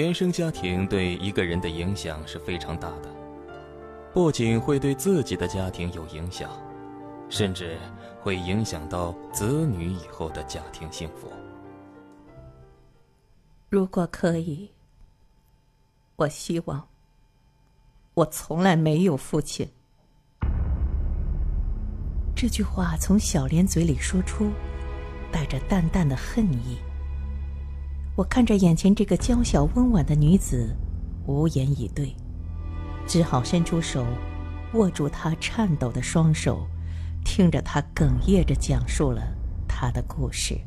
原生家庭对一个人的影响是非常大的，不仅会对自己的家庭有影响，甚至会影响到子女以后的家庭幸福。如果可以，我希望我从来没有父亲。这句话从小莲嘴里说出，带着淡淡的恨意。我看着眼前这个娇小温婉的女子，无言以对，只好伸出手，握住她颤抖的双手，听着她哽咽着讲述了她的故事。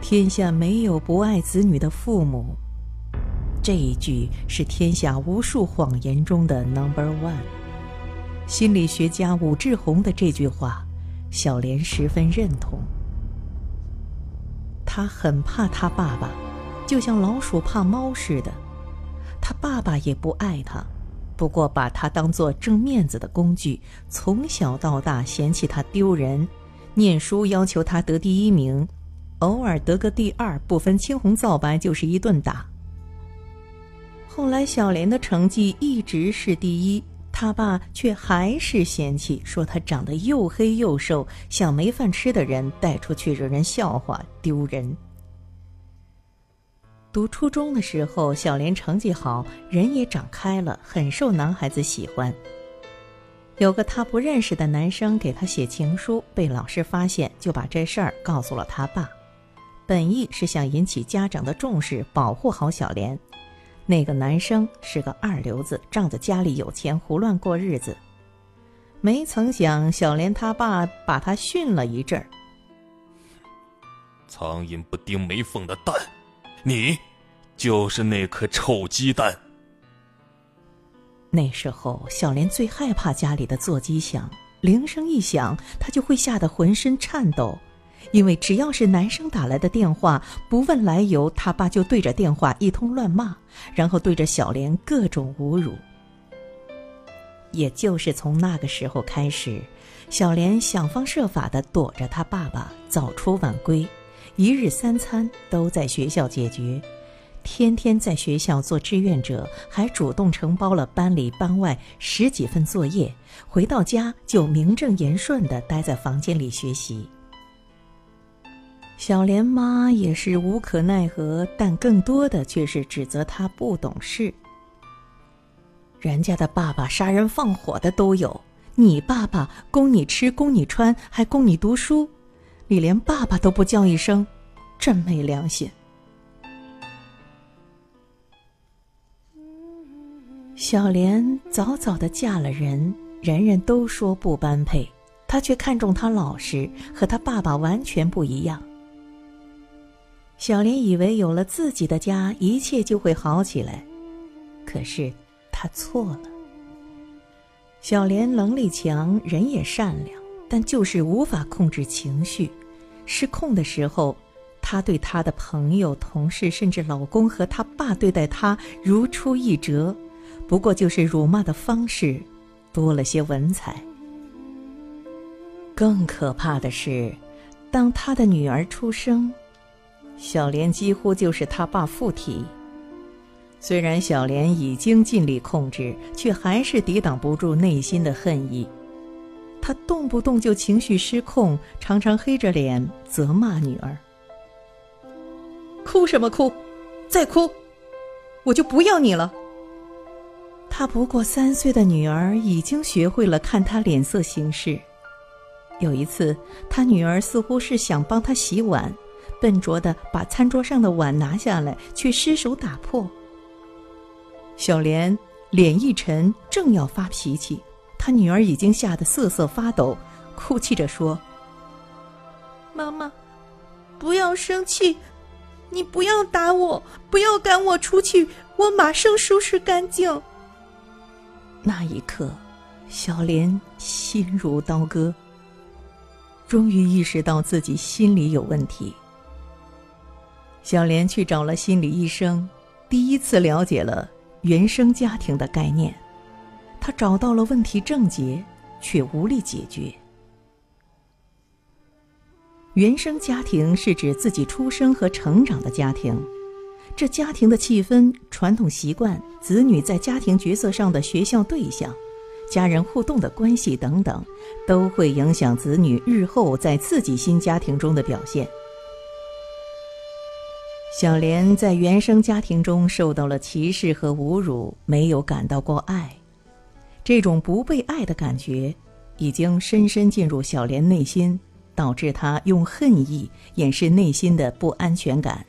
天下没有不爱子女的父母，这一句是天下无数谎言中的 number one。心理学家武志红的这句话，小莲十分认同。他很怕他爸爸，就像老鼠怕猫似的。他爸爸也不爱他，不过把他当做挣面子的工具，从小到大嫌弃他丢人，念书要求他得第一名，偶尔得个第二，不分青红皂白就是一顿打。后来小莲的成绩一直是第一。他爸却还是嫌弃，说他长得又黑又瘦，像没饭吃的人，带出去惹人笑话，丢人。读初中的时候，小莲成绩好，人也长开了，很受男孩子喜欢。有个他不认识的男生给他写情书，被老师发现，就把这事儿告诉了他爸，本意是想引起家长的重视，保护好小莲。那个男生是个二流子，仗着家里有钱胡乱过日子。没曾想，小莲他爸把他训了一阵儿。苍蝇不叮没缝的蛋，你就是那颗臭鸡蛋。那时候，小莲最害怕家里的座机响，铃声一响，她就会吓得浑身颤抖。因为只要是男生打来的电话，不问来由，他爸就对着电话一通乱骂，然后对着小莲各种侮辱。也就是从那个时候开始，小莲想方设法的躲着他爸爸，早出晚归，一日三餐都在学校解决，天天在学校做志愿者，还主动承包了班里班外十几份作业，回到家就名正言顺的待在房间里学习。小莲妈也是无可奈何，但更多的却是指责他不懂事。人家的爸爸杀人放火的都有，你爸爸供你吃供你穿，还供你读书，你连爸爸都不叫一声，真没良心。小莲早早的嫁了人，人人都说不般配，她却看中他老实，和他爸爸完全不一样。小莲以为有了自己的家，一切就会好起来，可是她错了。小莲能力强，人也善良，但就是无法控制情绪。失控的时候，她对她的朋友、同事，甚至老公和她爸对待她如出一辙，不过就是辱骂的方式多了些文采。更可怕的是，当她的女儿出生。小莲几乎就是他爸附体。虽然小莲已经尽力控制，却还是抵挡不住内心的恨意。他动不动就情绪失控，常常黑着脸责骂女儿：“哭什么哭？再哭，我就不要你了。”他不过三岁的女儿已经学会了看他脸色行事。有一次，他女儿似乎是想帮他洗碗。笨拙的把餐桌上的碗拿下来，却失手打破。小莲脸一沉，正要发脾气，她女儿已经吓得瑟瑟发抖，哭泣着说：“妈妈，不要生气，你不要打我，不要赶我出去，我马上收拾干净。”那一刻，小莲心如刀割，终于意识到自己心里有问题。小莲去找了心理医生，第一次了解了原生家庭的概念。她找到了问题症结，却无力解决。原生家庭是指自己出生和成长的家庭，这家庭的气氛、传统习惯、子女在家庭角色上的学校对象、家人互动的关系等等，都会影响子女日后在自己新家庭中的表现。小莲在原生家庭中受到了歧视和侮辱，没有感到过爱，这种不被爱的感觉，已经深深进入小莲内心。导致她用恨意掩饰内心的不安全感。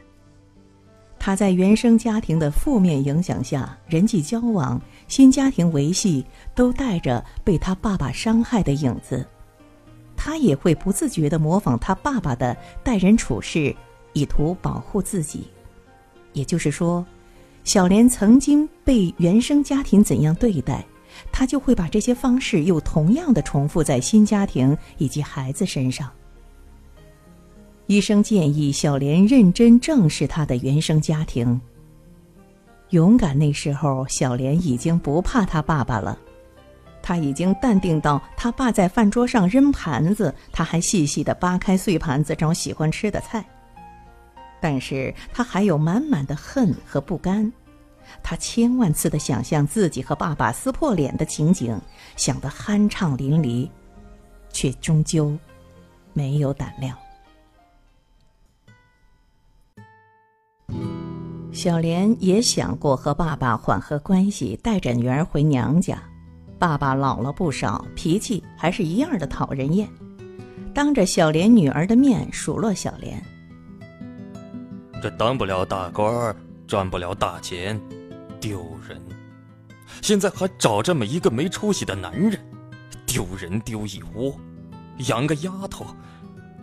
他在原生家庭的负面影响下，人际交往、新家庭维系都带着被他爸爸伤害的影子。他也会不自觉地模仿他爸爸的待人处事，以图保护自己。也就是说，小莲曾经被原生家庭怎样对待，他就会把这些方式又同样的重复在新家庭以及孩子身上。医生建议小莲认真正视她的原生家庭。勇敢那时候，小莲已经不怕他爸爸了，他已经淡定到他爸在饭桌上扔盘子，他还细细的扒开碎盘子找喜欢吃的菜。但是他还有满满的恨和不甘，他千万次的想象自己和爸爸撕破脸的情景，想得酣畅淋漓，却终究没有胆量。小莲也想过和爸爸缓和关系，带着女儿回娘家。爸爸老了不少，脾气还是一样的讨人厌，当着小莲女儿的面数落小莲：“这当不了大官，赚不了大钱，丢人！现在还找这么一个没出息的男人，丢人丢一窝！养个丫头，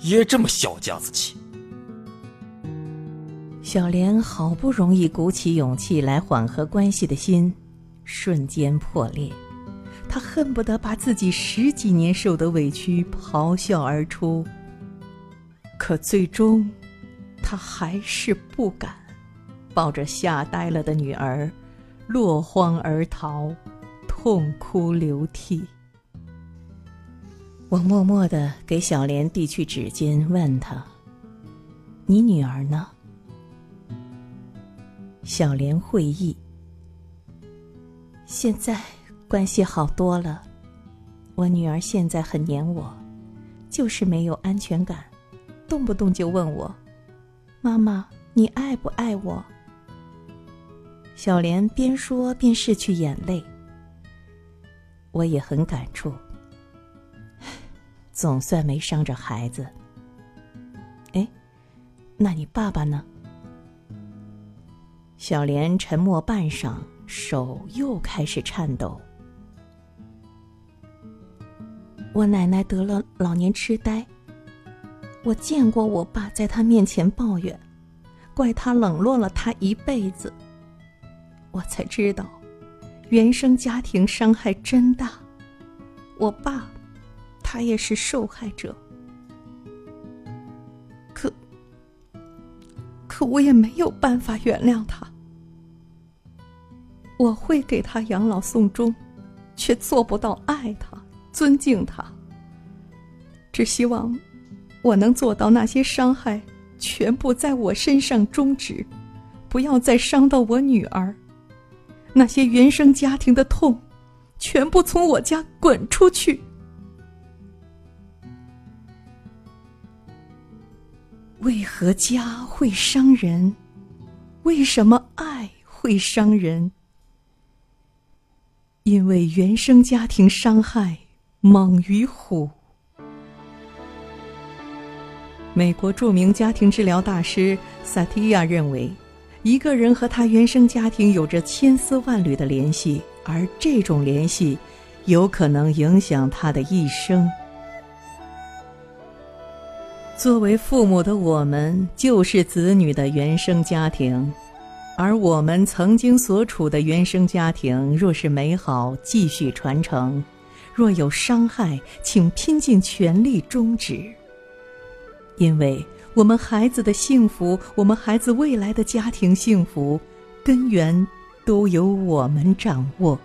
也这么小家子气！”小莲好不容易鼓起勇气来缓和关系的心，瞬间破裂。她恨不得把自己十几年受的委屈咆哮而出。可最终，他还是不敢，抱着吓呆了的女儿，落荒而逃，痛哭流涕。我默默的给小莲递去纸巾，问她：“你女儿呢？”小莲会意，现在关系好多了。我女儿现在很黏我，就是没有安全感，动不动就问我：“妈妈，你爱不爱我？”小莲边说边拭去眼泪。我也很感触，总算没伤着孩子。哎，那你爸爸呢？小莲沉默半晌，手又开始颤抖。我奶奶得了老年痴呆。我见过我爸在他面前抱怨，怪他冷落了他一辈子。我才知道，原生家庭伤害真大。我爸，他也是受害者。可可我也没有办法原谅他。我会给他养老送终，却做不到爱他、尊敬他。只希望我能做到那些伤害全部在我身上终止，不要再伤到我女儿。那些原生家庭的痛，全部从我家滚出去。为何家会伤人？为什么爱会伤人？因为原生家庭伤害猛于虎。美国著名家庭治疗大师萨提亚认为，一个人和他原生家庭有着千丝万缕的联系，而这种联系有可能影响他的一生。作为父母的我们，就是子女的原生家庭，而我们曾经所处的原生家庭，若是美好，继续传承；若有伤害，请拼尽全力终止。因为我们孩子的幸福，我们孩子未来的家庭幸福，根源都由我们掌握。